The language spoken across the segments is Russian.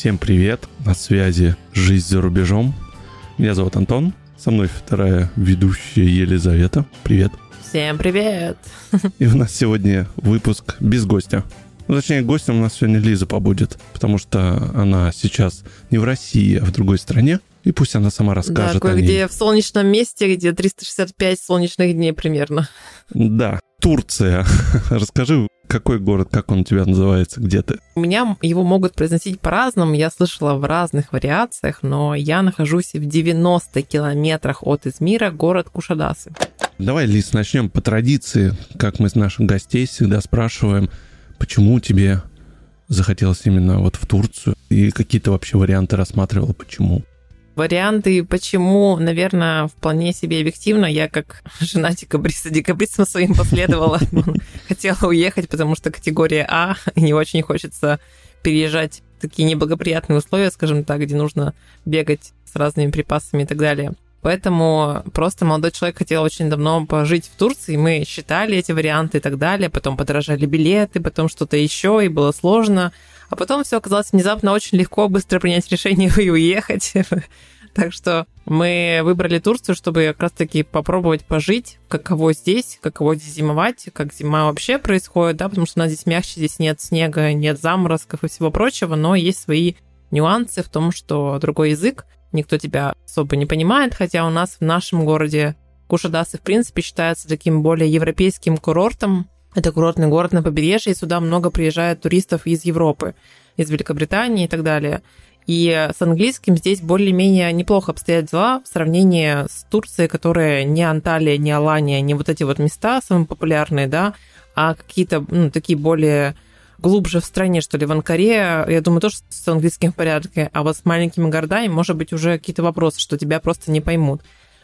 Всем привет! На связи «Жизнь за рубежом». Меня зовут Антон. Со мной вторая ведущая Елизавета. Привет. Всем привет! И у нас сегодня выпуск без гостя. Ну, точнее, гостем у нас сегодня Лиза побудет, потому что она сейчас не в России, а в другой стране. И пусть она сама расскажет да, о ней. где в солнечном месте, где 365 солнечных дней примерно. Да, Турция. Расскажи, какой город, как он у тебя называется, где ты? У меня его могут произносить по-разному, я слышала в разных вариациях, но я нахожусь в 90 километрах от Измира, город Кушадасы. Давай, Лиз, начнем по традиции, как мы с наших гостей всегда спрашиваем, почему тебе захотелось именно вот в Турцию и какие-то вообще варианты рассматривал, почему? Варианты, почему, наверное, вполне себе объективно. Я как жена декабриста декабристом своим последовала. Хотела уехать, потому что категория А, не очень хочется переезжать в такие неблагоприятные условия, скажем так, где нужно бегать с разными припасами и так далее. Поэтому просто молодой человек хотел очень давно пожить в Турции. Мы считали эти варианты и так далее. Потом подорожали билеты, потом что-то еще, и было сложно. А потом все оказалось внезапно очень легко, быстро принять решение и уехать. Так что мы выбрали Турцию, чтобы как раз-таки попробовать пожить, каково здесь, каково здесь зимовать, как зима вообще происходит, да, потому что у нас здесь мягче, здесь нет снега, нет заморозков и всего прочего, но есть свои нюансы в том, что другой язык, никто тебя особо не понимает, хотя у нас в нашем городе Кушадасы, в принципе, считается таким более европейским курортом, это курортный город на побережье, и сюда много приезжает туристов из Европы, из Великобритании и так далее. И с английским здесь более-менее неплохо обстоят дела в сравнении с Турцией, которая не Анталия, не Алания, не вот эти вот места самые популярные, да, а какие-то ну, такие более глубже в стране, что ли, в Анкаре, я думаю, тоже с английским в порядке, а вот с маленькими городами, может быть, уже какие-то вопросы, что тебя просто не поймут.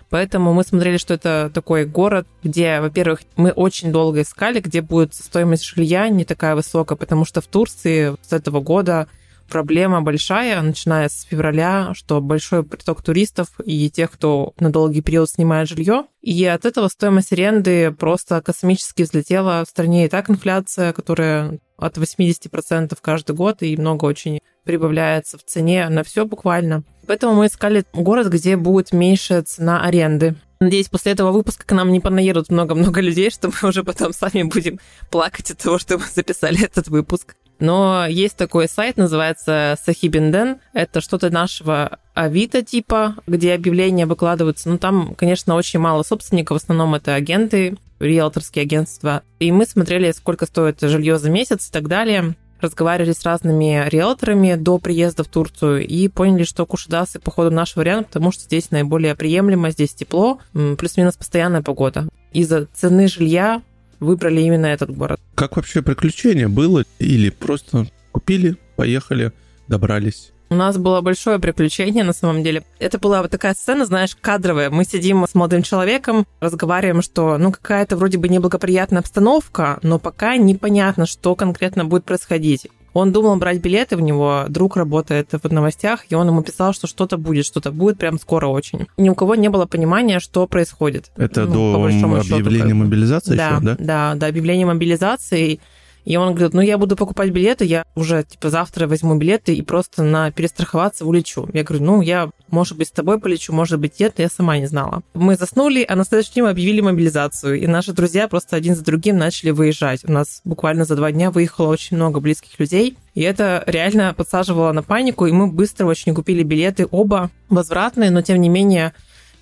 Поэтому мы смотрели, что это такой город, где, во-первых, мы очень долго искали, где будет стоимость жилья не такая высокая, потому что в Турции с этого года проблема большая, начиная с февраля, что большой приток туристов и тех, кто на долгий период снимает жилье. И от этого стоимость аренды просто космически взлетела. В стране и так инфляция, которая от 80% каждый год, и много очень прибавляется в цене на все буквально. Поэтому мы искали город, где будет меньше цена аренды. Надеюсь, после этого выпуска к нам не понаедут много-много людей, что мы уже потом сами будем плакать от того, что мы записали этот выпуск. Но есть такой сайт, называется Сахибинден. Это что-то нашего Авито типа, где объявления выкладываются. Ну, там, конечно, очень мало собственников. В основном это агенты, риэлторские агентства. И мы смотрели, сколько стоит жилье за месяц и так далее разговаривали с разными риэлторами до приезда в Турцию и поняли, что Кушадасы, походу, наш вариант, потому что здесь наиболее приемлемо, здесь тепло, плюс-минус постоянная погода. Из-за цены жилья выбрали именно этот город. Как вообще приключение было? Или просто купили, поехали, добрались? У нас было большое приключение, на самом деле. Это была вот такая сцена, знаешь, кадровая. Мы сидим с молодым человеком, разговариваем, что, ну, какая-то вроде бы неблагоприятная обстановка, но пока непонятно, что конкретно будет происходить. Он думал брать билеты, в него друг работает в новостях, и он ему писал, что что-то будет, что-то будет прям скоро очень. Ни у кого не было понимания, что происходит. Это ну, до объявления счету, мобилизации да, еще, да? Да, до объявления мобилизации. И он говорит, ну я буду покупать билеты, я уже типа завтра возьму билеты и просто на перестраховаться улечу. Я говорю, ну я, может быть, с тобой полечу, может быть, нет, я сама не знала. Мы заснули, а на следующий день объявили мобилизацию, и наши друзья просто один за другим начали выезжать. У нас буквально за два дня выехало очень много близких людей, и это реально подсаживало на панику, и мы быстро очень купили билеты, оба возвратные, но тем не менее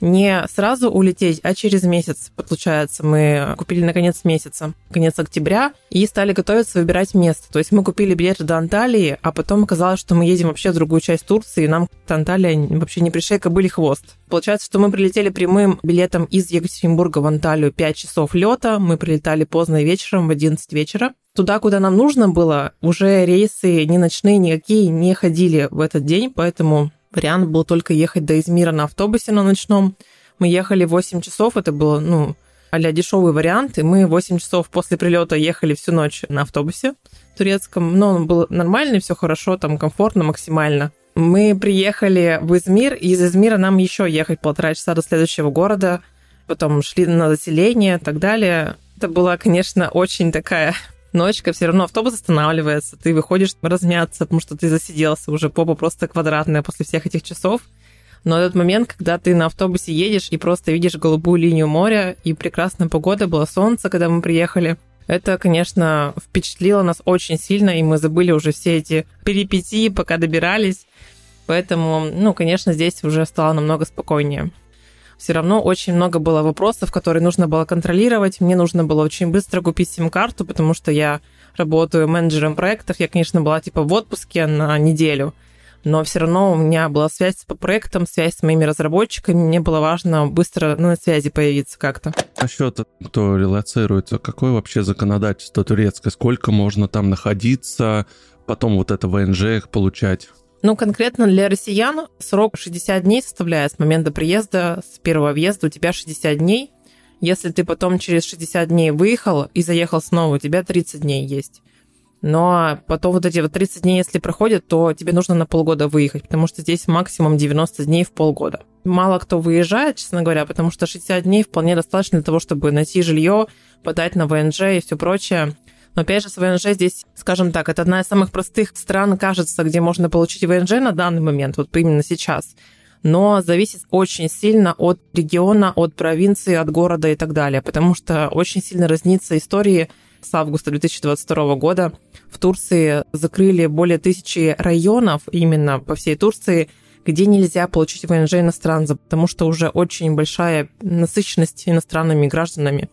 не сразу улететь, а через месяц, получается. Мы купили на конец месяца, конец октября, и стали готовиться выбирать место. То есть мы купили билеты до Анталии, а потом оказалось, что мы едем вообще в другую часть Турции, и нам Анталия вообще не пришей были хвост. Получается, что мы прилетели прямым билетом из Екатеринбурга в Анталию 5 часов лета, мы прилетали поздно вечером, в 11 вечера. Туда, куда нам нужно было, уже рейсы ни ночные, никакие не ходили в этот день, поэтому Вариант был только ехать до Измира на автобусе на ночном. Мы ехали 8 часов, это было, ну, а дешевый вариант, и мы 8 часов после прилета ехали всю ночь на автобусе турецком, но он был нормальный, все хорошо, там комфортно максимально. Мы приехали в Измир, и из Измира нам еще ехать полтора часа до следующего города, потом шли на заселение и так далее. Это была, конечно, очень такая ночка, все равно автобус останавливается, ты выходишь размяться, потому что ты засиделся уже, попа просто квадратная после всех этих часов. Но этот момент, когда ты на автобусе едешь и просто видишь голубую линию моря, и прекрасная погода, было солнце, когда мы приехали, это, конечно, впечатлило нас очень сильно, и мы забыли уже все эти перипетии, пока добирались. Поэтому, ну, конечно, здесь уже стало намного спокойнее. Все равно очень много было вопросов, которые нужно было контролировать. Мне нужно было очень быстро купить сим-карту, потому что я работаю менеджером проектов. Я, конечно, была типа в отпуске на неделю но все равно у меня была связь по проектам, связь с моими разработчиками, мне было важно быстро на связи появиться как-то. А счет, кто релацируется, какое вообще законодательство турецкое? Сколько можно там находиться, потом вот это ВНЖ их получать? Ну, конкретно для россиян срок 60 дней составляет с момента приезда, с первого въезда у тебя 60 дней. Если ты потом через 60 дней выехал и заехал снова, у тебя 30 дней есть. Но потом вот эти вот 30 дней, если проходят, то тебе нужно на полгода выехать, потому что здесь максимум 90 дней в полгода. Мало кто выезжает, честно говоря, потому что 60 дней вполне достаточно для того, чтобы найти жилье, подать на ВНЖ и все прочее. Но опять же, с ВНЖ здесь, скажем так, это одна из самых простых стран, кажется, где можно получить ВНЖ на данный момент, вот именно сейчас. Но зависит очень сильно от региона, от провинции, от города и так далее, потому что очень сильно разнится истории с августа 2022 года в Турции закрыли более тысячи районов именно по всей Турции, где нельзя получить ВНЖ иностранца, потому что уже очень большая насыщенность иностранными гражданами.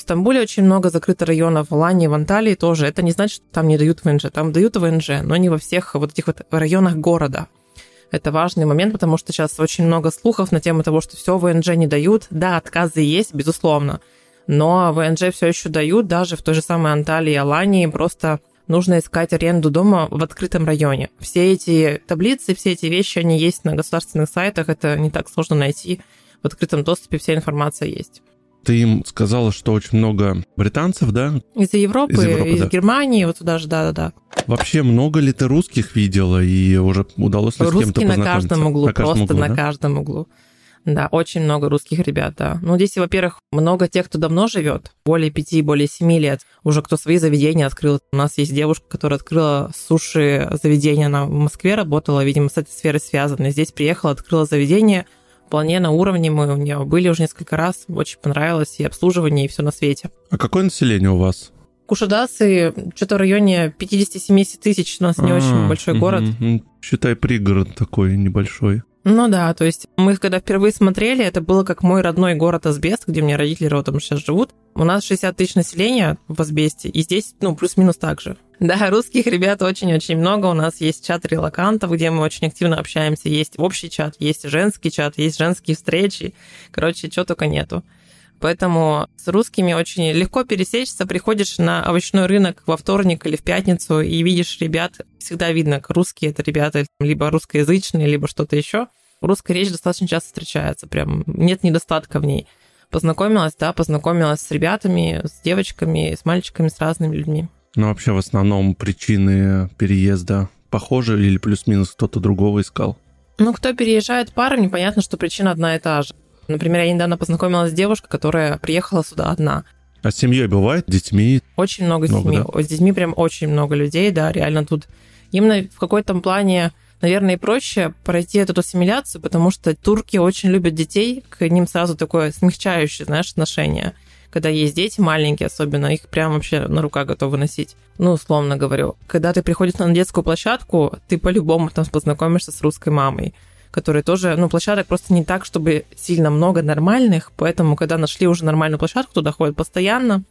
В Стамбуле очень много закрытых районов, в Алании, в Анталии тоже. Это не значит, что там не дают ВНЖ. Там дают ВНЖ, но не во всех вот этих вот районах города. Это важный момент, потому что сейчас очень много слухов на тему того, что все ВНЖ не дают. Да, отказы есть, безусловно но ВНЖ все еще дают, даже в той же самой Анталии и Алании, просто нужно искать аренду дома в открытом районе. Все эти таблицы, все эти вещи, они есть на государственных сайтах, это не так сложно найти. В открытом доступе вся информация есть. Ты им сказала, что очень много британцев, да? Из Европы, из, Европы, из да. Германии, вот туда же, да-да-да. Вообще много ли ты русских видела и уже удалось ли Русские с кем-то познакомиться? на каждом углу, на каждом просто углу, на да? каждом углу. Да, очень много русских ребят, да. Ну, здесь, во-первых, много тех, кто давно живет, более пяти, более семи лет, уже кто свои заведения открыл. У нас есть девушка, которая открыла суши-заведение, она в Москве работала, видимо, с этой сферой связана. Здесь приехала, открыла заведение, вполне на уровне мы у нее были уже несколько раз, очень понравилось и обслуживание, и все на свете. А какое население у вас? Кушадасы, что-то в районе 50-70 тысяч, у нас не очень а, большой город. Считай, пригород такой небольшой. Ну да, то есть мы когда впервые смотрели, это было как мой родной город Асбест, где меня родители родом сейчас живут. У нас 60 тысяч населения в Асбесте, и здесь, ну, плюс-минус так же. Да, русских ребят очень-очень много. У нас есть чат релакантов, где мы очень активно общаемся. Есть общий чат, есть женский чат, есть женские встречи. Короче, чего только нету. Поэтому с русскими очень легко пересечься. Приходишь на овощной рынок во вторник или в пятницу и видишь ребят. Всегда видно, русские это ребята либо русскоязычные, либо что-то еще. Русская речь достаточно часто встречается, прям нет недостатка в ней. Познакомилась, да, познакомилась с ребятами, с девочками, с мальчиками, с разными людьми. Ну, вообще, в основном причины переезда похожи или плюс-минус кто-то другого искал? Ну, кто переезжает парами, понятно, что причина одна и та же. Например, я недавно познакомилась с девушкой, которая приехала сюда одна. А с семьей бывает, детьми? Очень много, много семей. Да? С детьми прям очень много людей, да, реально тут. Именно в какой-то плане, наверное, и проще пройти эту ассимиляцию, потому что турки очень любят детей, к ним сразу такое смягчающее, знаешь, отношение. Когда есть дети маленькие особенно, их прям вообще на руках готовы носить. Ну, условно говорю. Когда ты приходишь на детскую площадку, ты по-любому там познакомишься с русской мамой которые тоже, ну, площадок просто не так, чтобы сильно много нормальных, поэтому, когда нашли уже нормальную площадку, туда ходят постоянно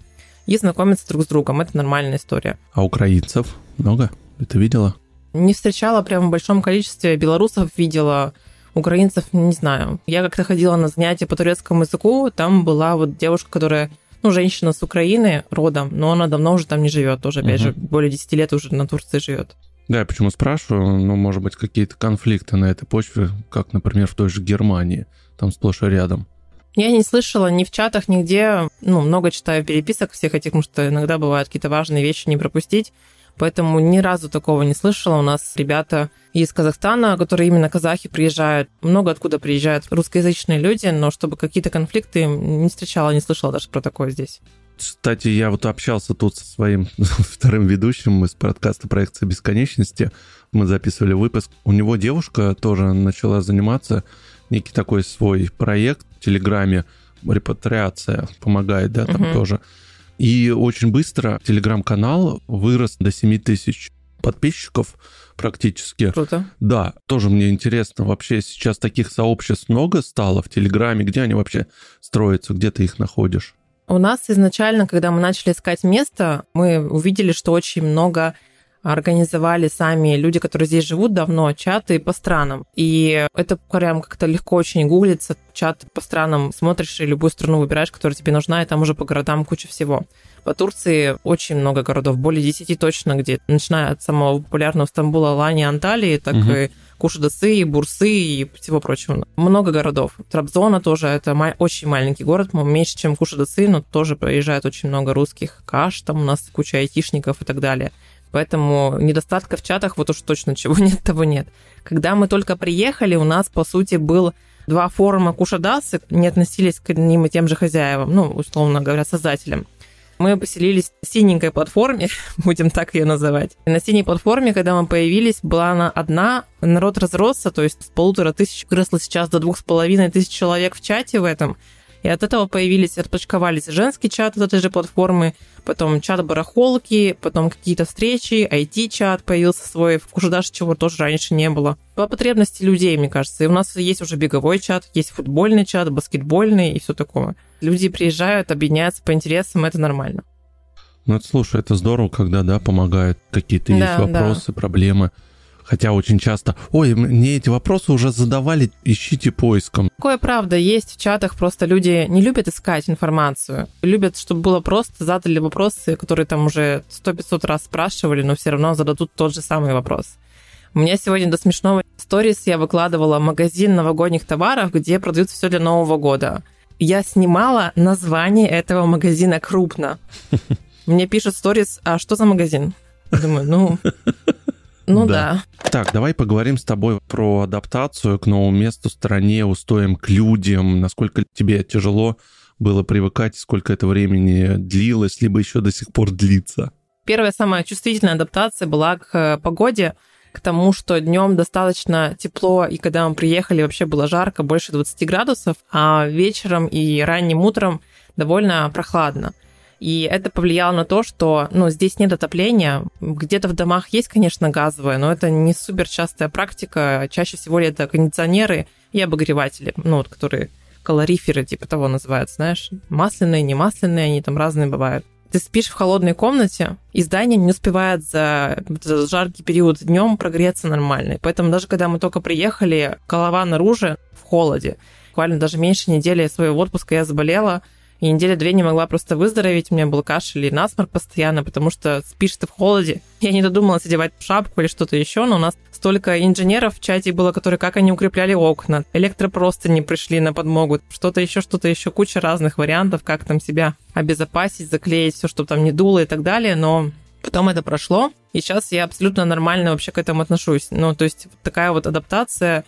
и знакомятся друг с другом. Это нормальная история. А украинцев много? Ты видела? Не встречала прямо в большом количестве. Белорусов видела, украинцев не знаю. Я как-то ходила на занятия по турецкому языку, там была вот девушка, которая ну, женщина с Украины родом, но она давно уже там не живет, тоже, опять угу. же, более 10 лет уже на Турции живет. Да, я почему спрашиваю, ну, может быть, какие-то конфликты на этой почве, как, например, в той же Германии, там сплошь и рядом. Я не слышала ни в чатах, нигде, ну, много читаю переписок всех этих, потому что иногда бывают какие-то важные вещи не пропустить, поэтому ни разу такого не слышала. У нас ребята из Казахстана, которые именно казахи приезжают, много откуда приезжают русскоязычные люди, но чтобы какие-то конфликты не встречала, не слышала даже про такое здесь. Кстати, я вот общался тут со своим вторым ведущим из подкаста «Проекция бесконечности». Мы записывали выпуск. У него девушка тоже начала заниматься, некий такой свой проект в Телеграме, репатриация помогает, да, там угу. тоже. И очень быстро телеграм-канал вырос до 7 тысяч подписчиков практически. Круто. Да, тоже мне интересно, вообще сейчас таких сообществ много стало в Телеграме, где они вообще строятся, где ты их находишь? У нас изначально, когда мы начали искать место, мы увидели, что очень много организовали сами люди, которые здесь живут давно, чаты по странам. И это прям как-то легко очень гуглится. Чат по странам смотришь и любую страну выбираешь, которая тебе нужна, и там уже по городам куча всего. По Турции очень много городов, более 10 точно, где, начиная от самого популярного Стамбула, Алании, Анталии, так угу. и Кушадасы, и Бурсы и всего прочего. Много городов. Трабзона тоже, это очень маленький город, меньше, чем Кушадасы, но тоже проезжает очень много русских. Каш, там у нас куча айтишников и так далее. Поэтому недостатка в чатах вот уж точно чего нет, того нет. Когда мы только приехали, у нас, по сути, был два форума Кушадасы, не относились к ним и тем же хозяевам, ну, условно говоря, создателям. Мы поселились на синенькой платформе, будем так ее называть. На синей платформе, когда мы появились, была она одна, народ разросся, то есть с полутора тысяч выросло сейчас до двух с половиной тысяч человек в чате в этом. И от этого появились, отпочковались женский чат от этой же платформы, потом чат барахолки, потом какие-то встречи, IT-чат появился свой, в Кушадаше чего тоже раньше не было. По потребности людей, мне кажется. И у нас есть уже беговой чат, есть футбольный чат, баскетбольный и все такое. Люди приезжают, объединяются по интересам, это нормально. Ну, это, слушай, это здорово, когда, да, помогают какие-то да, есть вопросы, да. проблемы. Хотя очень часто, ой, мне эти вопросы уже задавали, ищите поиском. Такое правда есть в чатах, просто люди не любят искать информацию. Любят, чтобы было просто, задали вопросы, которые там уже сто 500 раз спрашивали, но все равно зададут тот же самый вопрос. У меня сегодня до смешного сторис я выкладывала магазин новогодних товаров, где продают все для Нового года. Я снимала название этого магазина крупно. Мне пишут сторис, а что за магазин? Думаю, ну, ну да. да. Так, давай поговорим с тобой про адаптацию к новому месту, стране, устоям к людям. Насколько тебе тяжело было привыкать, сколько это времени длилось, либо еще до сих пор длится? Первая самая чувствительная адаптация была к э, погоде, к тому, что днем достаточно тепло, и когда мы приехали, вообще было жарко, больше 20 градусов, а вечером и ранним утром довольно прохладно. И это повлияло на то, что ну, здесь нет отопления. Где-то в домах есть, конечно, газовое, но это не супер частая практика. Чаще всего это кондиционеры и обогреватели, ну, вот, которые калориферы, типа того называют, знаешь. Масляные, не масляные, они там разные бывают. Ты спишь в холодной комнате, и здание не успевает за этот жаркий период днем прогреться нормально. Поэтому даже когда мы только приехали, голова наружу в холоде. Буквально даже меньше недели своего отпуска я заболела, и недели две не могла просто выздороветь. У меня был кашель и насморк постоянно, потому что спишь ты в холоде. Я не додумалась одевать шапку или что-то еще, но у нас столько инженеров в чате было, которые как они укрепляли окна, не пришли на подмогу, что-то еще, что-то еще, куча разных вариантов, как там себя обезопасить, заклеить все, чтобы там не дуло и так далее, но Потом это прошло, и сейчас я абсолютно нормально вообще к этому отношусь. Ну, то есть такая вот адаптация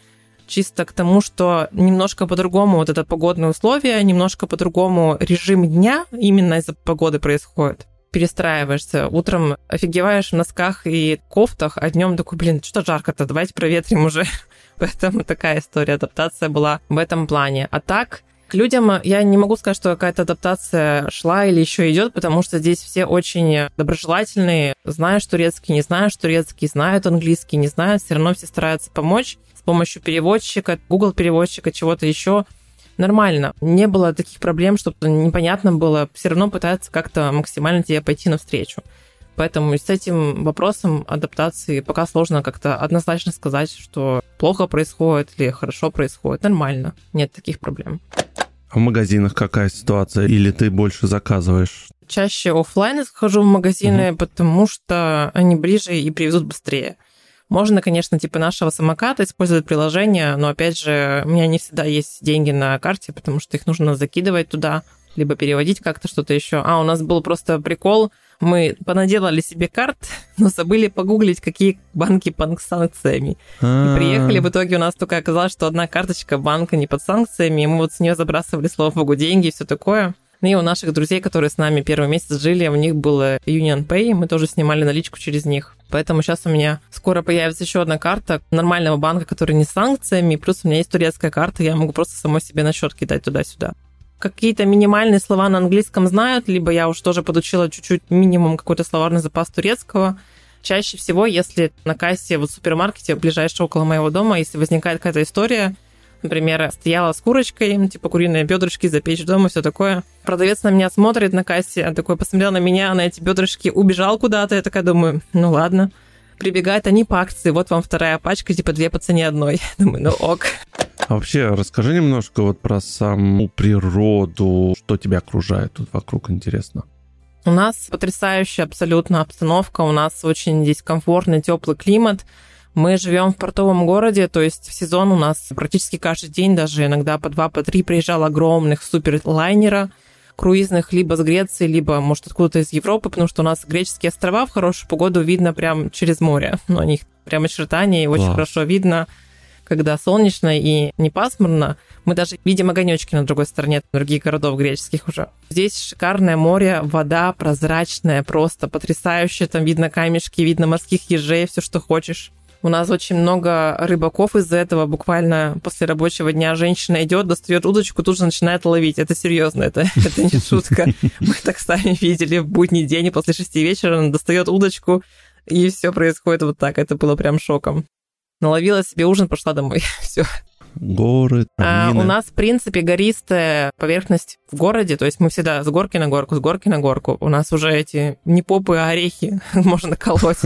чисто к тому, что немножко по-другому вот это погодные условия, немножко по-другому режим дня именно из-за погоды происходит перестраиваешься. Утром офигеваешь в носках и кофтах, а днем такой, блин, что жарко-то, давайте проветрим уже. Поэтому такая история, адаптация была в этом плане. А так, к людям я не могу сказать, что какая-то адаптация шла или еще идет, потому что здесь все очень доброжелательные, знают турецкий, не знают турецкий, знают английский, не знают, все равно все стараются помочь с помощью переводчика, Google переводчика, чего-то еще. Нормально. Не было таких проблем, чтобы непонятно было. Все равно пытаются как-то максимально тебе пойти навстречу. Поэтому с этим вопросом адаптации пока сложно как-то однозначно сказать, что плохо происходит или хорошо происходит. Нормально. Нет таких проблем. А в магазинах какая ситуация? Или ты больше заказываешь? Чаще офлайн хожу в магазины, угу. потому что они ближе и привезут быстрее. Можно, конечно, типа нашего самоката использовать приложение, но, опять же, у меня не всегда есть деньги на карте, потому что их нужно закидывать туда, либо переводить как-то что-то еще. А, у нас был просто прикол, мы понаделали себе карт, но забыли погуглить, какие банки под санкциями. И а. приехали, в итоге у нас только оказалось, что одна карточка банка не под санкциями, и мы вот с нее забрасывали, слава богу, деньги и все такое. Ну и у наших друзей, которые с нами первый месяц жили, у них был Union Pay, мы тоже снимали наличку через них. Поэтому сейчас у меня скоро появится еще одна карта нормального банка, который не с санкциями, плюс у меня есть турецкая карта, я могу просто самой себе на счет кидать туда-сюда. Какие-то минимальные слова на английском знают, либо я уж тоже подучила чуть-чуть минимум какой-то словарный запас турецкого. Чаще всего, если на кассе в супермаркете, ближайшего около моего дома, если возникает какая-то история, Например, стояла с курочкой, типа куриные бедрышки запечь дома, все такое. Продавец на меня смотрит на кассе, такой посмотрел на меня, на эти бедрышки, убежал куда-то. Я такая думаю, ну ладно. Прибегают они по акции, вот вам вторая пачка, типа две по цене одной. Думаю, ну ок. А вообще, расскажи немножко вот про саму природу, что тебя окружает тут вокруг, интересно. У нас потрясающая абсолютно обстановка, у нас очень здесь комфортный, теплый климат. Мы живем в портовом городе, то есть в сезон у нас практически каждый день, даже иногда по два, по три приезжал огромных суперлайнера круизных либо с Греции, либо, может, откуда-то из Европы, потому что у нас греческие острова в хорошую погоду видно прям через море. Ну, у них прям очертания, и очень Класс. хорошо видно, когда солнечно и не пасмурно. Мы даже видим огонечки на другой стороне других городов греческих уже. Здесь шикарное море, вода прозрачная, просто потрясающая. Там видно камешки, видно морских ежей, все, что хочешь. У нас очень много рыбаков из-за этого. Буквально после рабочего дня женщина идет, достает удочку, тут же начинает ловить. Это серьезно, это, это не шутка. Мы так сами видели в будний день, и после шести вечера она достает удочку, и все происходит вот так. Это было прям шоком. Наловила себе ужин, пошла домой. все. Горы, а, У нас, в принципе, гористая поверхность в городе, то есть мы всегда с горки на горку, с горки на горку. У нас уже эти не попы, а орехи можно колоть,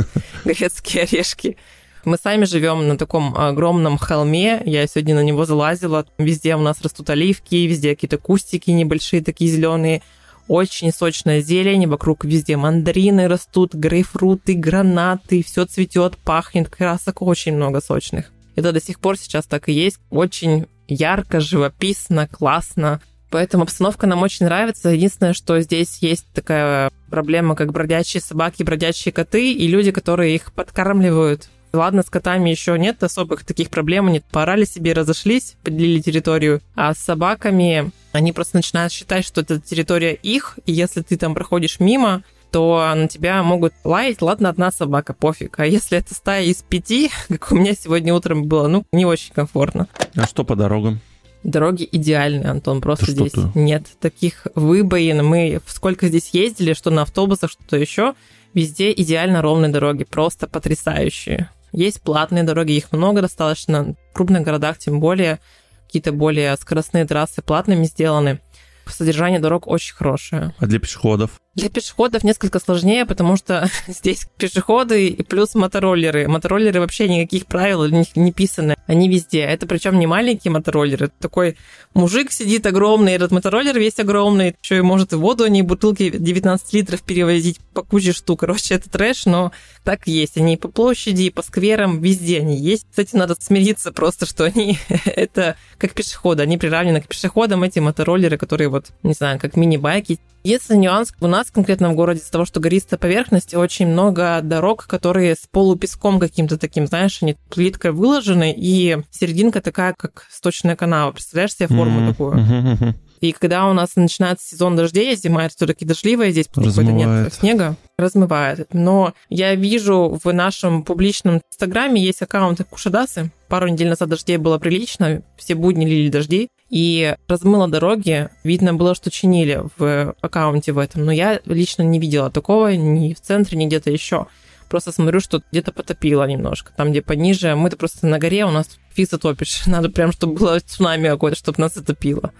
грецкие орешки. Мы сами живем на таком огромном холме. Я сегодня на него залазила. Везде у нас растут оливки, везде какие-то кустики небольшие, такие зеленые. Очень сочная зелень, вокруг везде мандарины растут, грейпфруты, гранаты, все цветет, пахнет, красок очень много сочных. Это до сих пор сейчас так и есть. Очень ярко, живописно, классно. Поэтому обстановка нам очень нравится. Единственное, что здесь есть такая проблема, как бродячие собаки, бродячие коты и люди, которые их подкармливают Ладно, с котами еще нет особых таких проблем, они порали себе, разошлись, поделили территорию, а с собаками они просто начинают считать, что это территория их, и если ты там проходишь мимо, то на тебя могут лаять, ладно, одна собака, пофиг. А если это стая из пяти, как у меня сегодня утром было, ну, не очень комфортно. А что по дорогам? Дороги идеальные, Антон, просто здесь ты? нет таких выбоин. Мы сколько здесь ездили, что на автобусах, что-то еще, везде идеально ровные дороги, просто потрясающие. Есть платные дороги, их много достаточно. В крупных городах тем более какие-то более скоростные трассы платными сделаны. Содержание дорог очень хорошее. А для пешеходов? Для пешеходов несколько сложнее, потому что здесь пешеходы и плюс мотороллеры. Мотороллеры вообще никаких правил для них не писаны. Они везде. Это причем не маленькие мотороллеры. Такой мужик сидит огромный, этот мотороллер весь огромный, еще и может и воду, они бутылки 19 литров перевозить по куче штук. Короче, это трэш, но так есть. Они по площади, по скверам, везде они есть. Кстати, надо смириться просто, что они это как пешеходы. Они приравнены к пешеходам, эти мотороллеры, которые вот, не знаю, как мини-байки. Единственный нюанс у нас конкретно в городе из-за того, что гористая поверхность, очень много дорог, которые с полупеском каким-то таким, знаешь, они плиткой выложены, и серединка такая, как сточная канава. Представляешь себе форму mm-hmm. такую? Mm-hmm. И когда у нас начинается сезон дождей, зима все-таки дождливая, здесь какой-то нет снега, размывает. Но я вижу в нашем публичном инстаграме есть аккаунты Кушадасы. Пару недель назад дождей было прилично, все будни лили дожди и размыло дороги. Видно было, что чинили в аккаунте в этом, но я лично не видела такого ни в центре, ни где-то еще. Просто смотрю, что где-то потопило немножко. Там, где пониже, мы-то просто на горе, у нас фиг затопишь. Надо прям, чтобы было цунами какое-то, чтобы нас затопило.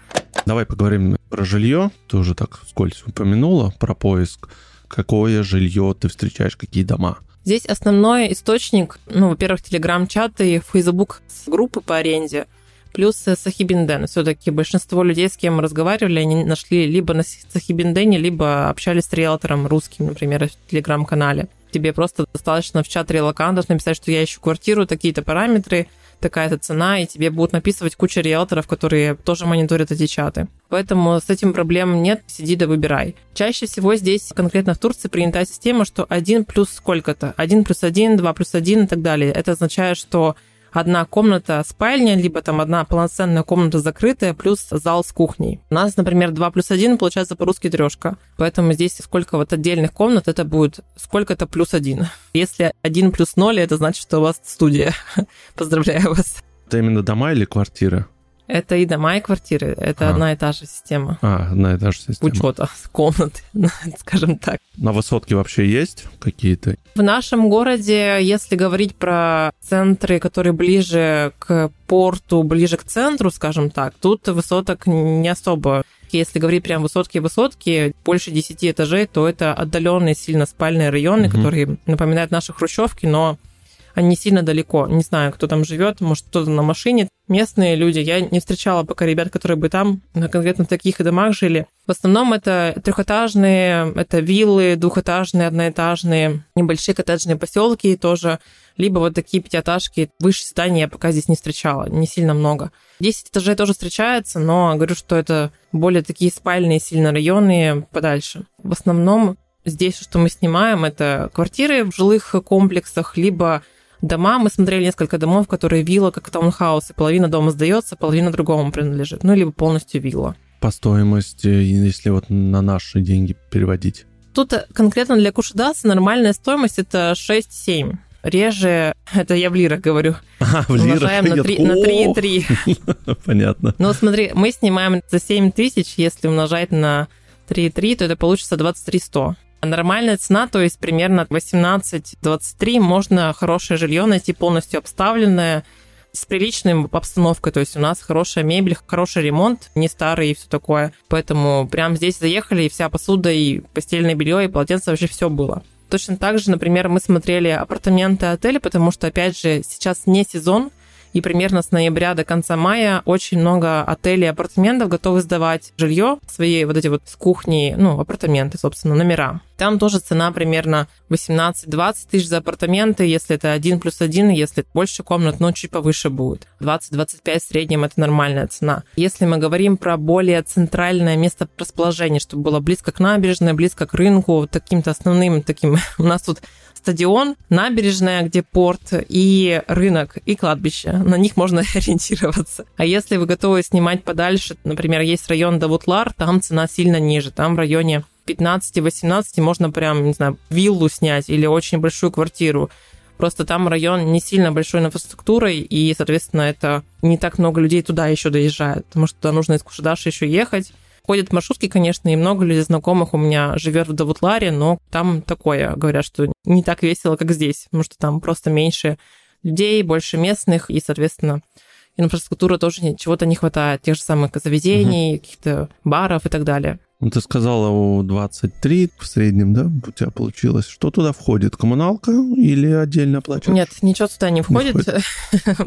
Давай поговорим про жилье. Ты уже так скользь упомянула про поиск. Какое жилье ты встречаешь, какие дома? Здесь основной источник, ну, во-первых, телеграм-чаты, фейсбук группы по аренде – плюс Сахибинден. Все-таки большинство людей, с кем мы разговаривали, они нашли либо на Сахибиндене, либо общались с риэлтором русским, например, в телеграм-канале. Тебе просто достаточно в чат релакантов написать, что я ищу квартиру, такие-то параметры, такая-то цена, и тебе будут написывать куча риэлторов, которые тоже мониторят эти чаты. Поэтому с этим проблем нет, сиди да выбирай. Чаще всего здесь, конкретно в Турции, принята система, что 1 плюс сколько-то, 1 плюс 1, 2 плюс 1 и так далее. Это означает, что одна комната спальня, либо там одна полноценная комната закрытая, плюс зал с кухней. У нас, например, 2 плюс 1 получается по-русски трешка. Поэтому здесь сколько вот отдельных комнат, это будет сколько-то плюс 1. Если 1 плюс 0, это значит, что у вас студия. Поздравляю вас. Это именно дома или квартиры? Это и дома, и квартиры. Это а. одна и та же система. А, одна и та же система. Учета комнаты, скажем так. На высотке вообще есть какие-то? В нашем городе, если говорить про центры, которые ближе к порту, ближе к центру, скажем так, тут высоток не особо. Если говорить прям высотки-высотки, больше 10 этажей, то это отдаленные сильно спальные районы, угу. которые напоминают наши хрущевки, но они сильно далеко. Не знаю, кто там живет, может, кто-то на машине. Местные люди. Я не встречала пока ребят, которые бы там конкретно таких домах жили. В основном это трехэтажные, это виллы, двухэтажные, одноэтажные, небольшие коттеджные поселки тоже, либо вот такие пятиэтажки. Выше здания я пока здесь не встречала, не сильно много. Десять этажей тоже встречается, но говорю, что это более такие спальные сильно районы подальше. В основном здесь, что мы снимаем, это квартиры в жилых комплексах, либо дома. Мы смотрели несколько домов, которые вилла, как таунхаус, и половина дома сдается, половина другому принадлежит. Ну, либо полностью вилла. По стоимости, если вот на наши деньги переводить? Тут конкретно для Кушидаса нормальная стоимость это 6-7. Реже, это я в лирах говорю, а, в умножаем на 3, на 3,3. Понятно. Ну, смотри, мы снимаем за 7 тысяч, если умножать на 3,3, то это получится 23 100. Нормальная цена, то есть примерно 18-23, можно хорошее жилье найти полностью обставленное, с приличной обстановкой, то есть у нас хорошая мебель, хороший ремонт, не старый и все такое. Поэтому прям здесь заехали, и вся посуда, и постельное белье, и полотенце, вообще все было. Точно так же, например, мы смотрели апартаменты отеля, потому что, опять же, сейчас не сезон, и примерно с ноября до конца мая очень много отелей и апартаментов готовы сдавать жилье, свои вот эти вот с кухней, ну, апартаменты, собственно, номера. Там тоже цена примерно 18-20 тысяч за апартаменты, если это один плюс один, если больше комнат, но чуть повыше будет. 20-25 в среднем это нормальная цена. Если мы говорим про более центральное место расположения, чтобы было близко к набережной, близко к рынку, таким-то основным таким, у нас тут стадион, набережная, где порт, и рынок, и кладбище. На них можно ориентироваться. А если вы готовы снимать подальше, например, есть район Давутлар, там цена сильно ниже. Там в районе 15-18 можно прям, не знаю, виллу снять или очень большую квартиру. Просто там район не сильно большой инфраструктурой, и, соответственно, это не так много людей туда еще доезжает, потому что туда нужно из Кушадаша еще ехать, Ходят маршрутки, конечно, и много людей знакомых у меня живет в Давутларе, но там такое, говорят, что не так весело, как здесь, потому что там просто меньше людей, больше местных, и, соответственно, инфраструктура тоже чего-то не хватает, тех же самых заведений, угу. каких-то баров и так далее. Ну, ты сказала у 23 в среднем, да, у тебя получилось. Что туда входит? Коммуналка или отдельно оплачиваешь? Нет, ничего туда не входит. Не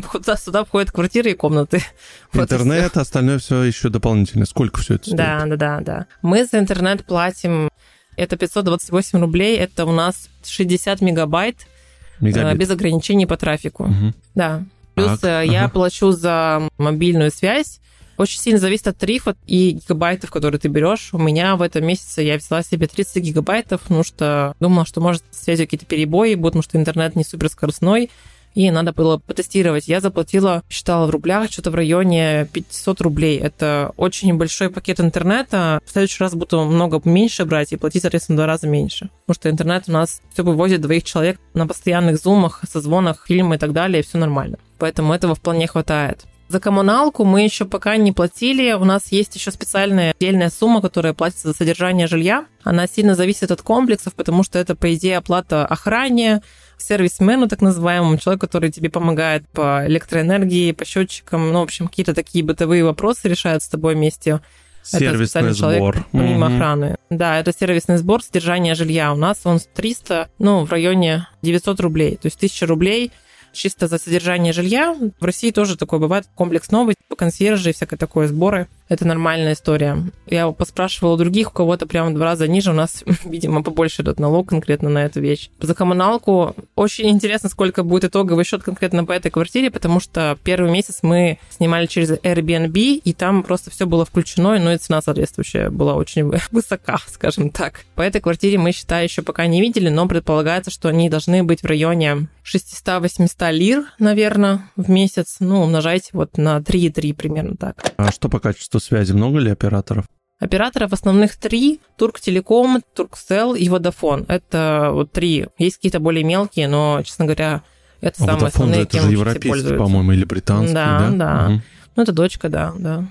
входит. сюда входят квартиры и комнаты. Интернет, вот остальное все еще дополнительно. Сколько все это стоит? Да, да, да, да. Мы за интернет платим, это 528 рублей, это у нас 60 мегабайт, э, мегабит. без ограничений по трафику. Угу. Да. Плюс так, я ага. плачу за мобильную связь, очень сильно зависит от тарифа и гигабайтов, которые ты берешь. У меня в этом месяце я взяла себе 30 гигабайтов, потому что думала, что может связи какие-то перебои будут, потому что интернет не супер скоростной и надо было потестировать. Я заплатила, считала в рублях, что-то в районе 500 рублей. Это очень большой пакет интернета. В следующий раз буду много меньше брать и платить, соответственно, в два раза меньше. Потому что интернет у нас все вывозит двоих человек на постоянных зумах, созвонах, фильмы и так далее, и все нормально. Поэтому этого вполне хватает. За коммуналку мы еще пока не платили. У нас есть еще специальная отдельная сумма, которая платится за содержание жилья. Она сильно зависит от комплексов, потому что это, по идее, оплата охране, сервисмену, так называемому, человеку, который тебе помогает по электроэнергии, по счетчикам, ну, в общем, какие-то такие бытовые вопросы решают с тобой вместе. Сервисный это сбор. Человек, помимо mm-hmm. охраны. Да, это сервисный сбор содержания жилья. У нас он 300, ну, в районе 900 рублей. То есть 1000 рублей чисто за содержание жилья. В России тоже такое бывает. Комплекс новый, консьержи и всякое такое, сборы. Это нормальная история. Я поспрашивала у других, у кого-то прямо два раза ниже. У нас, видимо, побольше идет налог конкретно на эту вещь. За коммуналку очень интересно, сколько будет итоговый счет конкретно по этой квартире, потому что первый месяц мы снимали через Airbnb, и там просто все было включено, ну и цена соответствующая была очень высока, скажем так. По этой квартире мы, считаю, еще пока не видели, но предполагается, что они должны быть в районе 600-800 лир, наверное, в месяц. Ну, умножайте вот на 3,3 примерно так. А что по качеству связи? Много ли операторов? Операторов основных три. Турктелеком, Турксел и Водофон. Это вот три. Есть какие-то более мелкие, но, честно говоря, это а самые основные, это же европейский, по-моему, или британский, да? Да, да. Угу. Ну, это дочка, да, да.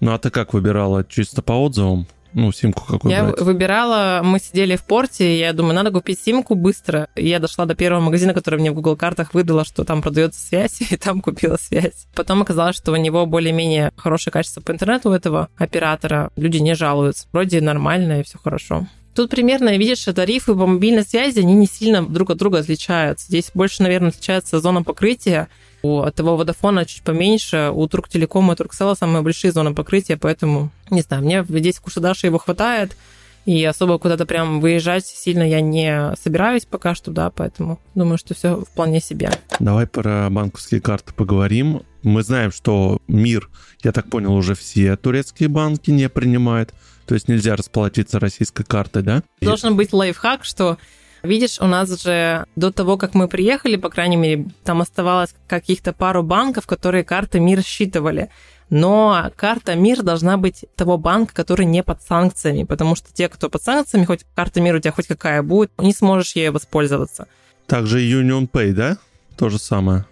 Ну, а ты как выбирала? Чисто по отзывам? Ну, симку какую Я брать? выбирала, мы сидели в порте, я думаю, надо купить симку быстро. И я дошла до первого магазина, который мне в Google картах выдала, что там продается связь, и там купила связь. Потом оказалось, что у него более-менее хорошее качество по интернету у этого оператора. Люди не жалуются. Вроде нормально и все хорошо. Тут примерно, видишь, тарифы по мобильной связи, они не сильно друг от друга отличаются. Здесь больше, наверное, отличается зона покрытия. У того Водофона чуть поменьше, у Турктелекома и Турксела самые большие зоны покрытия, поэтому, не знаю, мне здесь в Кушадаше его хватает, и особо куда-то прям выезжать сильно я не собираюсь пока что, да, поэтому думаю, что все вполне себе. Давай про банковские карты поговорим. Мы знаем, что мир, я так понял, уже все турецкие банки не принимает. То есть нельзя расплатиться российской картой, да? Должен быть лайфхак, что Видишь, у нас же до того, как мы приехали, по крайней мере, там оставалось каких-то пару банков, которые карты МИР считывали. Но карта МИР должна быть того банка, который не под санкциями, потому что те, кто под санкциями, хоть карта МИР у тебя хоть какая будет, не сможешь ею воспользоваться. Также Union Pay, да? То же самое.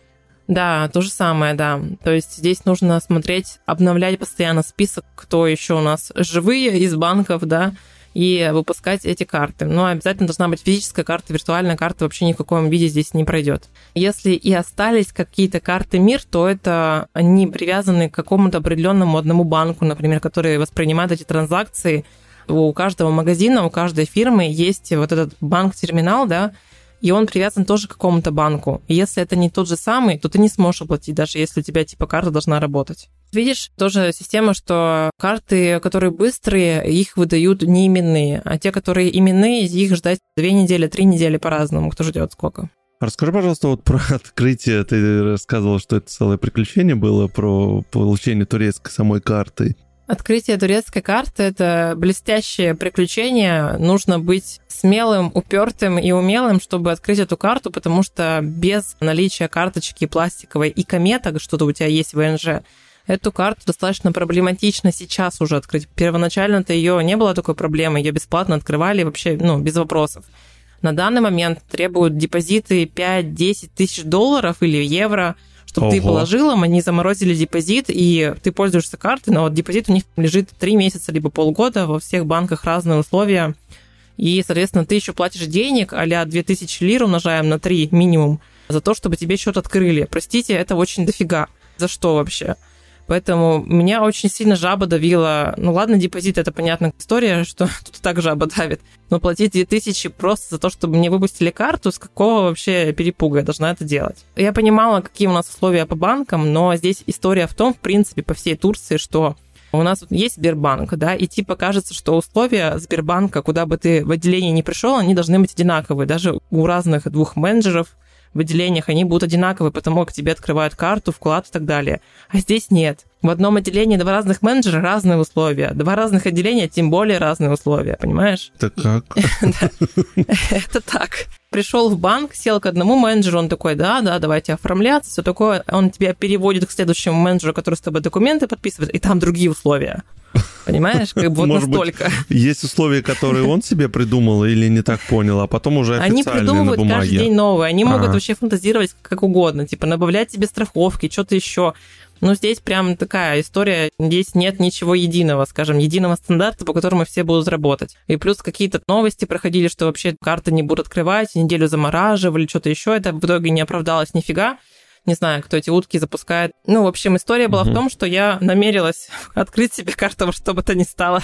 Да, то же самое, да. То есть здесь нужно смотреть, обновлять постоянно список, кто еще у нас живые из банков, да, и выпускать эти карты. Но обязательно должна быть физическая карта, виртуальная карта вообще ни в каком виде здесь не пройдет. Если и остались какие-то карты МИР, то это они привязаны к какому-то определенному одному банку, например, который воспринимает эти транзакции. У каждого магазина, у каждой фирмы есть вот этот банк-терминал, да, и он привязан тоже к какому-то банку. И если это не тот же самый, то ты не сможешь оплатить, даже если у тебя типа карта должна работать. Видишь, тоже система, что карты, которые быстрые, их выдают не именные, а те, которые именные, их ждать две недели, три недели по-разному. Кто ждет сколько? Расскажи, пожалуйста, вот про открытие. Ты рассказывал, что это целое приключение было про получение турецкой самой карты. Открытие турецкой карты – это блестящее приключение. Нужно быть смелым, упертым и умелым, чтобы открыть эту карту, потому что без наличия карточки пластиковой и кометок, что-то у тебя есть в ВНЖ, эту карту достаточно проблематично сейчас уже открыть. Первоначально-то ее не было такой проблемы, ее бесплатно открывали вообще, ну, без вопросов. На данный момент требуют депозиты 5-10 тысяч долларов или евро – чтобы Ого. ты положил им, они заморозили депозит, и ты пользуешься картой, но вот депозит у них лежит 3 месяца либо полгода, во всех банках разные условия, и, соответственно, ты еще платишь денег, а 2000 лир умножаем на 3 минимум, за то, чтобы тебе счет открыли. Простите, это очень дофига. За что вообще? Поэтому меня очень сильно жаба давила. Ну ладно, депозит это понятная история, что тут так жаба давит. Но платить 2000 просто за то, чтобы мне выпустили карту, с какого вообще перепуга я должна это делать? Я понимала, какие у нас условия по банкам, но здесь история в том, в принципе, по всей Турции, что у нас есть Сбербанк, да, и типа кажется, что условия Сбербанка, куда бы ты в отделение не пришел, они должны быть одинаковые. Даже у разных двух менеджеров отделениях, они будут одинаковые, потому как тебе открывают карту, вклад и так далее. А здесь нет. В одном отделении два разных менеджера, разные условия. Два разных отделения, тем более разные условия, понимаешь? Это как? Это так. Пришел в банк, сел к одному менеджеру, он такой, да, да, давайте оформляться, все такое. Он тебя переводит к следующему менеджеру, который с тобой документы подписывает, и там другие условия. Понимаешь? Как бы вот Может настолько. Быть, есть условия, которые он себе придумал или не так понял, а потом уже Они придумывают на каждый день новые. Они могут а. вообще фантазировать как угодно, типа добавлять тебе страховки, что-то еще. Но здесь прям такая история, здесь нет ничего единого, скажем, единого стандарта, по которому все будут работать. И плюс какие-то новости проходили, что вообще карты не будут открывать, неделю замораживали, что-то еще. Это в итоге не оправдалось нифига не знаю, кто эти утки запускает. Ну, в общем, история была mm-hmm. в том, что я намерилась открыть себе карту во что бы то ни стало.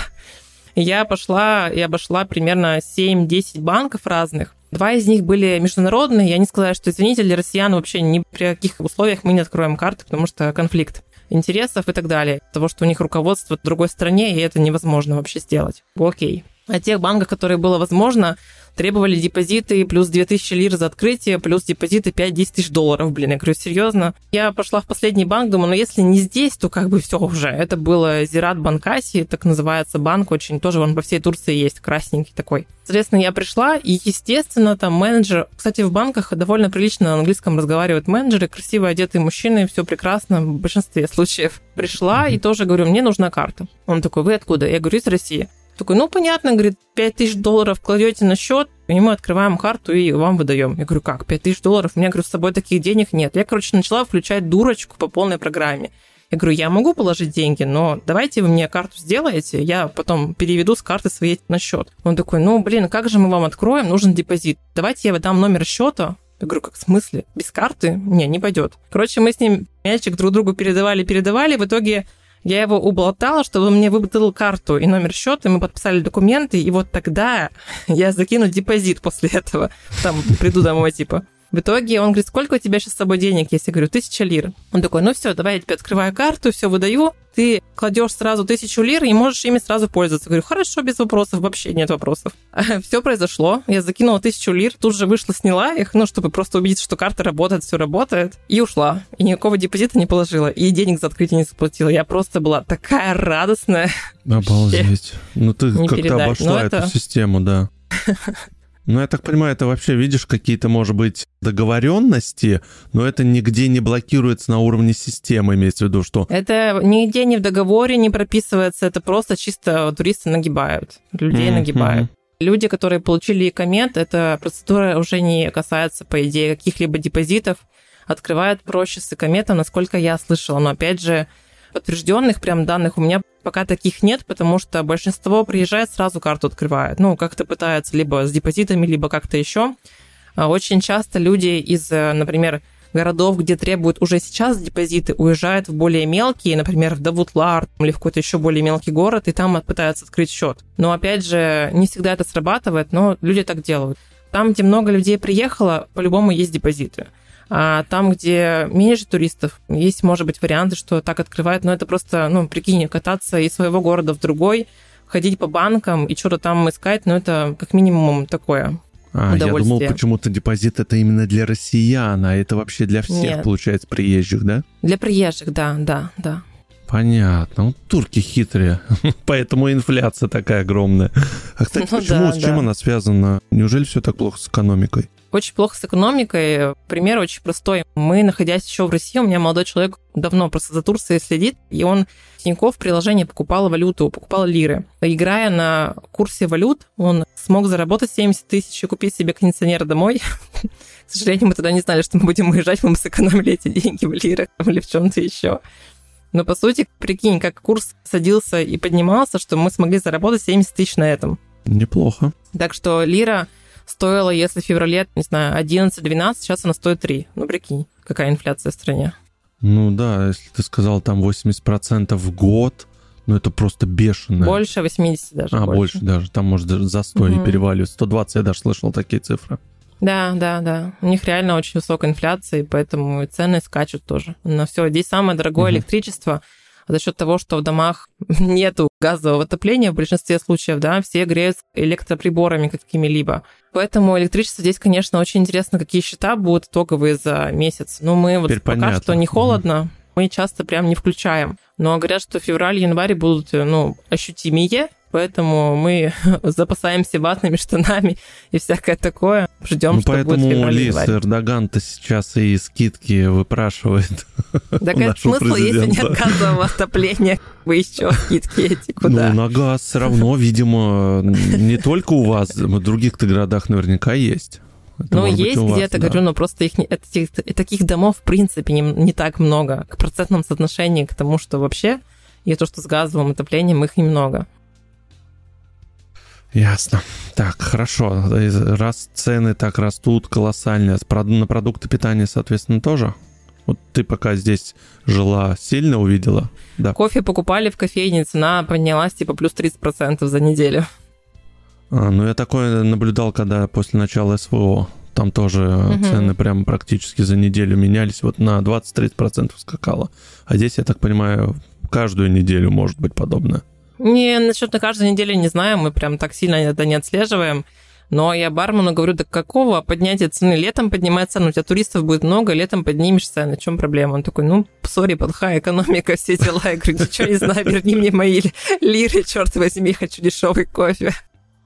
Я пошла и обошла примерно 7-10 банков разных. Два из них были международные. Я не сказала, что, извините, для россиян вообще ни при каких условиях мы не откроем карты, потому что конфликт. интересов и так далее. Того, что у них руководство в другой стране, и это невозможно вообще сделать. Окей. А тех банках, которые было возможно, требовали депозиты плюс 2000 лир за открытие, плюс депозиты 5-10 тысяч долларов. Блин, я говорю, серьезно? Я пошла в последний банк, думаю, ну если не здесь, то как бы все уже. Это было Зират Банкаси, так называется банк, очень тоже он по всей Турции есть, красненький такой. Соответственно, я пришла, и, естественно, там менеджер... Кстати, в банках довольно прилично на английском разговаривают менеджеры, красиво одетые мужчины, все прекрасно в большинстве случаев. Пришла и тоже говорю, мне нужна карта. Он такой, вы откуда? Я говорю, из России. Такой, ну, понятно, говорит, 5 тысяч долларов кладете на счет, и мы открываем карту и вам выдаем. Я говорю, как, 5 тысяч долларов? У меня, говорю, с собой таких денег нет. Я, короче, начала включать дурочку по полной программе. Я говорю, я могу положить деньги, но давайте вы мне карту сделаете, я потом переведу с карты своей на счет. Он такой, ну, блин, как же мы вам откроем, нужен депозит. Давайте я дам номер счета, я говорю, как в смысле? Без карты? Не, не пойдет. Короче, мы с ним мячик друг другу передавали, передавали. В итоге я его уболтала, чтобы он мне выплатил карту и номер счета, и мы подписали документы, и вот тогда я закину депозит после этого. Там приду домой, типа. В итоге он говорит, сколько у тебя сейчас с собой денег есть? Я говорю, тысяча лир. Он такой, ну все, давай я тебе открываю карту, все выдаю, ты кладешь сразу тысячу лир и можешь ими сразу пользоваться. Я говорю, хорошо, без вопросов, вообще нет вопросов. все произошло, я закинула тысячу лир, тут же вышла, сняла их, ну, чтобы просто убедиться, что карта работает, все работает, и ушла. И никакого депозита не положила, и денег за открытие не заплатила. Я просто была такая радостная. Обалдеть. Ну, ты как-то обошла эту систему, да. Ну, я так понимаю, это вообще, видишь, какие-то, может быть, договоренности, но это нигде не блокируется на уровне системы, имеется в виду, что... Это нигде не в договоре не прописывается, это просто чисто туристы нагибают, людей mm-hmm. нагибают. Люди, которые получили коммент, эта процедура уже не касается, по идее, каких-либо депозитов, открывают проще с комметом, насколько я слышала. Но опять же, подтвержденных прям данных у меня пока таких нет, потому что большинство приезжает, сразу карту открывает. Ну, как-то пытается либо с депозитами, либо как-то еще. А очень часто люди из, э, например, городов, где требуют уже сейчас депозиты, уезжают в более мелкие, например, в Давутлар или в какой-то еще более мелкий город, и там пытаются открыть счет. Но опять же, не всегда это срабатывает, но люди так делают. Там, где много людей приехало, по-любому есть депозиты. А там, где меньше туристов, есть, может быть, варианты, что так открывают, но это просто, ну, прикинь, кататься из своего города в другой, ходить по банкам и что-то там искать, ну, это как минимум такое а, я думал, почему-то депозит это именно для россиян, а это вообще для всех, Нет. получается, приезжих, да? Для приезжих, да, да, да. Понятно. Ну, турки хитрые, поэтому инфляция такая огромная. А, кстати, ну, почему, да, с чем да. она связана? Неужели все так плохо с экономикой? Очень плохо с экономикой. Пример очень простой. Мы, находясь еще в России, у меня молодой человек давно просто за Турцией следит, и он в Тинькофф в приложении покупал валюту, покупал лиры. Играя на курсе валют, он смог заработать 70 тысяч и купить себе кондиционер домой. К сожалению, мы тогда не знали, что мы будем уезжать, мы сэкономили эти деньги в лирах или в чем-то еще. Но, по сути, прикинь, как курс садился и поднимался, что мы смогли заработать 70 тысяч на этом. Неплохо. Так что лира стоила, если в феврале, не знаю, 11-12, сейчас она стоит 3. Ну, прикинь, какая инфляция в стране. Ну да, если ты сказал там 80% в год, ну это просто бешено. Больше 80 даже. А, больше, больше даже. Там может за 100 угу. и переваливать. 120 я даже слышал такие цифры. Да, да, да. У них реально очень высокая инфляция, и поэтому цены скачут тоже на все. Здесь самое дорогое угу. электричество – за счет того, что в домах нету газового отопления в большинстве случаев, да, все греются электроприборами какими-либо. Поэтому электричество здесь, конечно, очень интересно, какие счета будут итоговые за месяц. Но мы вот Теперь пока понятно. что не холодно, мы часто прям не включаем. Но говорят, что февраль-январь будут, ну, ощутимее, Поэтому мы запасаемся ватными штанами и всякое такое. Ждем, ну, что поэтому будет февраль Лис Эрдоган-то сейчас и скидки выпрашивает. Так это смысл, если нет газового отопления, вы еще скидки эти куда? Ну, на газ все равно, видимо, не только у вас, в других-то городах наверняка есть. Это ну, есть где-то, да. говорю, но просто их, этих, таких домов, в принципе, не, не так много. К процентному соотношению к тому, что вообще, и то, что с газовым отоплением, их немного. Ясно. Так, хорошо. Раз цены так растут колоссально, на продукты питания, соответственно, тоже? Вот ты пока здесь жила, сильно увидела? Да. Кофе покупали в кофейне, цена поднялась типа плюс 30% за неделю. А, ну я такое наблюдал, когда после начала СВО там тоже угу. цены прям практически за неделю менялись, вот на 20-30% скакало. А здесь, я так понимаю, каждую неделю может быть подобное. Не, насчет на каждой неделе не знаю, мы прям так сильно это не отслеживаем. Но я бармену говорю, да какого поднятия цены? Летом поднимать цену, у тебя туристов будет много, летом поднимешь цены, в чем проблема? Он такой, ну, сори, плохая экономика, все дела. Я говорю, ничего не знаю, верни мне мои лиры, черт возьми, хочу дешевый кофе.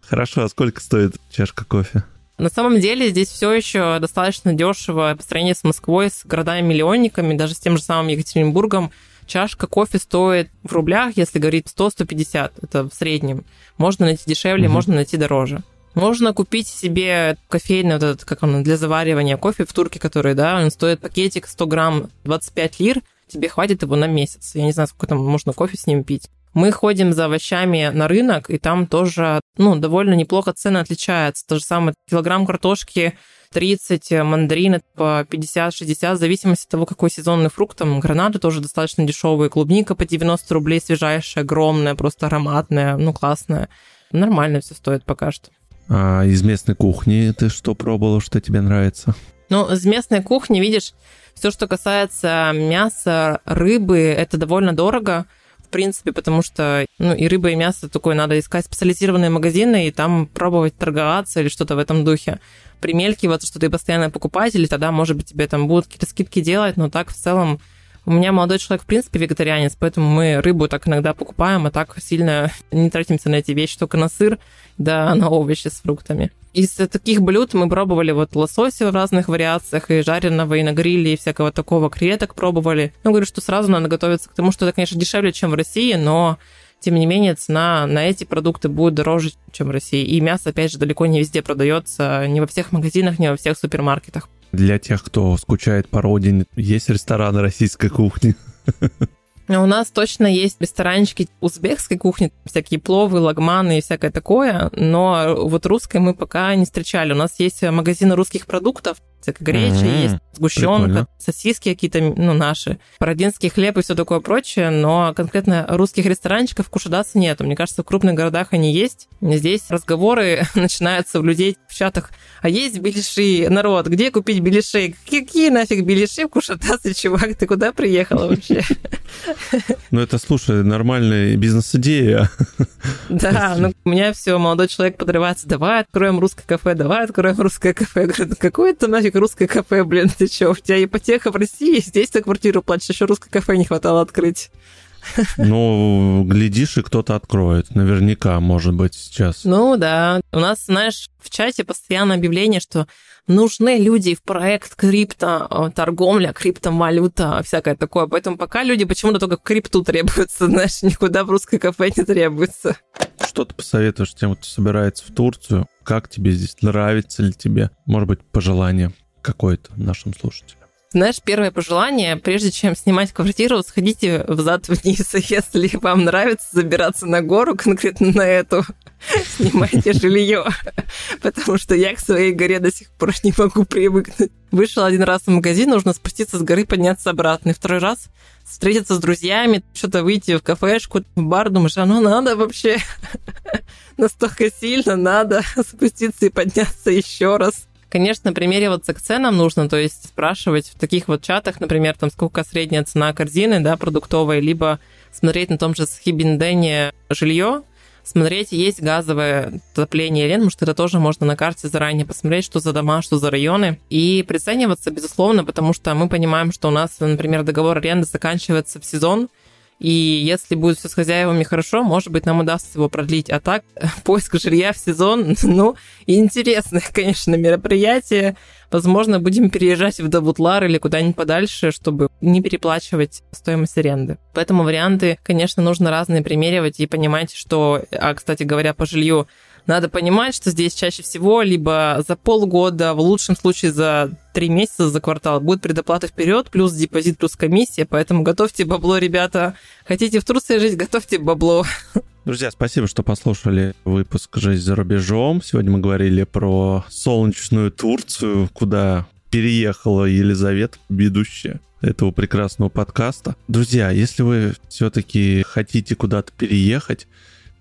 Хорошо, а сколько стоит чашка кофе? На самом деле здесь все еще достаточно дешево по сравнению с Москвой, с городами-миллионниками, даже с тем же самым Екатеринбургом. Чашка кофе стоит в рублях, если говорить 100-150, это в среднем. Можно найти дешевле, угу. можно найти дороже. Можно купить себе кофейный вот этот, как он, для заваривания кофе в турке, который, да, он стоит пакетик 100 грамм 25 лир, тебе хватит его на месяц. Я не знаю, сколько там можно кофе с ним пить. Мы ходим за овощами на рынок, и там тоже, ну, довольно неплохо цены отличаются. То же самое килограмм картошки 30, мандарины по 50-60, в зависимости от того, какой сезонный фрукт. Там гранаты тоже достаточно дешевые, клубника по 90 рублей, свежайшая, огромная, просто ароматная, ну, классная. Нормально все стоит пока что. А из местной кухни ты что пробовала, что тебе нравится? Ну, из местной кухни, видишь, все, что касается мяса, рыбы, это довольно дорого, принципе, потому что ну, и рыба, и мясо такое надо искать специализированные магазины и там пробовать торговаться или что-то в этом духе. Примелькиваться, что ты постоянно покупатель, и тогда, может быть, тебе там будут какие-то скидки делать, но так в целом у меня молодой человек, в принципе, вегетарианец, поэтому мы рыбу так иногда покупаем, а так сильно не тратимся на эти вещи, только на сыр, да на овощи с фруктами. Из таких блюд мы пробовали вот лосося в разных вариациях, и жареного, и на гриле, и всякого такого, креветок пробовали. Ну, говорю, что сразу надо готовиться к тому, что это, конечно, дешевле, чем в России, но тем не менее, цена на эти продукты будет дороже, чем в России. И мясо, опять же, далеко не везде продается, не во всех магазинах, не во всех супермаркетах. Для тех, кто скучает по родине, есть рестораны российской кухни? У нас точно есть ресторанчики узбекской кухни, всякие пловы, лагманы и всякое такое, но вот русской мы пока не встречали. У нас есть магазины русских продуктов, греча mm-hmm. есть, сгущенка, Прикольно. сосиски какие-то, ну, наши, бородинский хлеб и все такое прочее, но конкретно русских ресторанчиков кушадаса нету. Мне кажется, в крупных городах они есть. Здесь разговоры начинаются у людей в чатах. А есть беляши? Народ, где купить беляши? Какие нафиг беляши в Кушадасе, чувак? Ты куда приехала вообще? Ну, это, слушай, нормальная бизнес-идея. Да, ну, у меня все, молодой человек подрывается. Давай откроем русское кафе, давай откроем русское кафе. Я говорю, какое это нафиг русское кафе, блин, ты чё? У тебя ипотека в России, здесь ты квартиру платишь, еще русское кафе не хватало открыть. Ну, глядишь, и кто-то откроет. Наверняка, может быть, сейчас. Ну да. У нас, знаешь, в чате постоянно объявление, что нужны люди в проект крипто, э, торговля, криптовалюта, всякое такое. Поэтому пока люди почему-то только в крипту требуются, знаешь, никуда в русское кафе не требуется. Что ты посоветуешь тем, кто собирается в Турцию? Как тебе здесь? Нравится ли тебе? Может быть, пожелание какое-то нашим слушателям? Знаешь, первое пожелание, прежде чем снимать квартиру, сходите взад вниз. Если вам нравится забираться на гору, конкретно на эту, снимайте жилье. Потому что я к своей горе до сих пор не могу привыкнуть. Вышел один раз в магазин, нужно спуститься с горы, подняться обратно. И второй раз встретиться с друзьями, что-то выйти в кафешку, в бар, думаешь, оно надо вообще? Настолько сильно надо спуститься и подняться еще раз. Конечно, примериваться к ценам нужно, то есть спрашивать в таких вот чатах, например, там сколько средняя цена корзины, да, продуктовой, либо смотреть на том же Схибиндене жилье, смотреть, есть газовое отопление или нет, потому что это тоже можно на карте заранее посмотреть, что за дома, что за районы, и прицениваться, безусловно, потому что мы понимаем, что у нас, например, договор аренды заканчивается в сезон, и если будет все с хозяевами хорошо, может быть, нам удастся его продлить. А так, поиск жилья в сезон, ну, интересное, конечно, мероприятие. Возможно, будем переезжать в Давутлар или куда-нибудь подальше, чтобы не переплачивать стоимость аренды. Поэтому варианты, конечно, нужно разные примеривать и понимать, что, а, кстати говоря, по жилью надо понимать, что здесь чаще всего либо за полгода, в лучшем случае за три месяца за квартал будет предоплата вперед, плюс депозит, плюс комиссия, поэтому готовьте бабло, ребята. Хотите в Турции жить, готовьте бабло. Друзья, спасибо, что послушали выпуск «Жизнь за рубежом». Сегодня мы говорили про солнечную Турцию, куда переехала Елизавета, ведущая этого прекрасного подкаста. Друзья, если вы все-таки хотите куда-то переехать,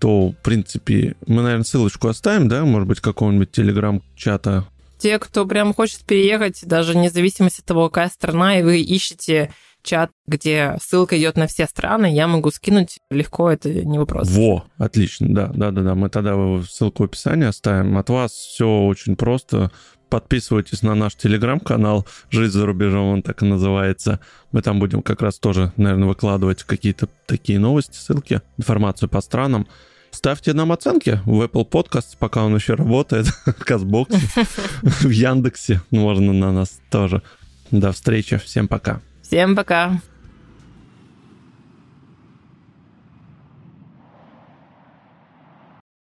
то, в принципе, мы, наверное, ссылочку оставим, да, может быть, какого-нибудь телеграм-чата те, кто прям хочет переехать, даже независимо от того, какая страна, и вы ищете чат, где ссылка идет на все страны, я могу скинуть легко, это не вопрос. Во, отлично, да, да, да, да. Мы тогда ссылку в описании оставим. От вас все очень просто. Подписывайтесь на наш телеграм-канал «Жизнь за рубежом», он так и называется. Мы там будем как раз тоже, наверное, выкладывать какие-то такие новости, ссылки, информацию по странам. Ставьте нам оценки в Apple Podcast, пока он еще работает, в Казбоксе, в Яндексе можно на нас тоже. До встречи, всем пока. Всем пока.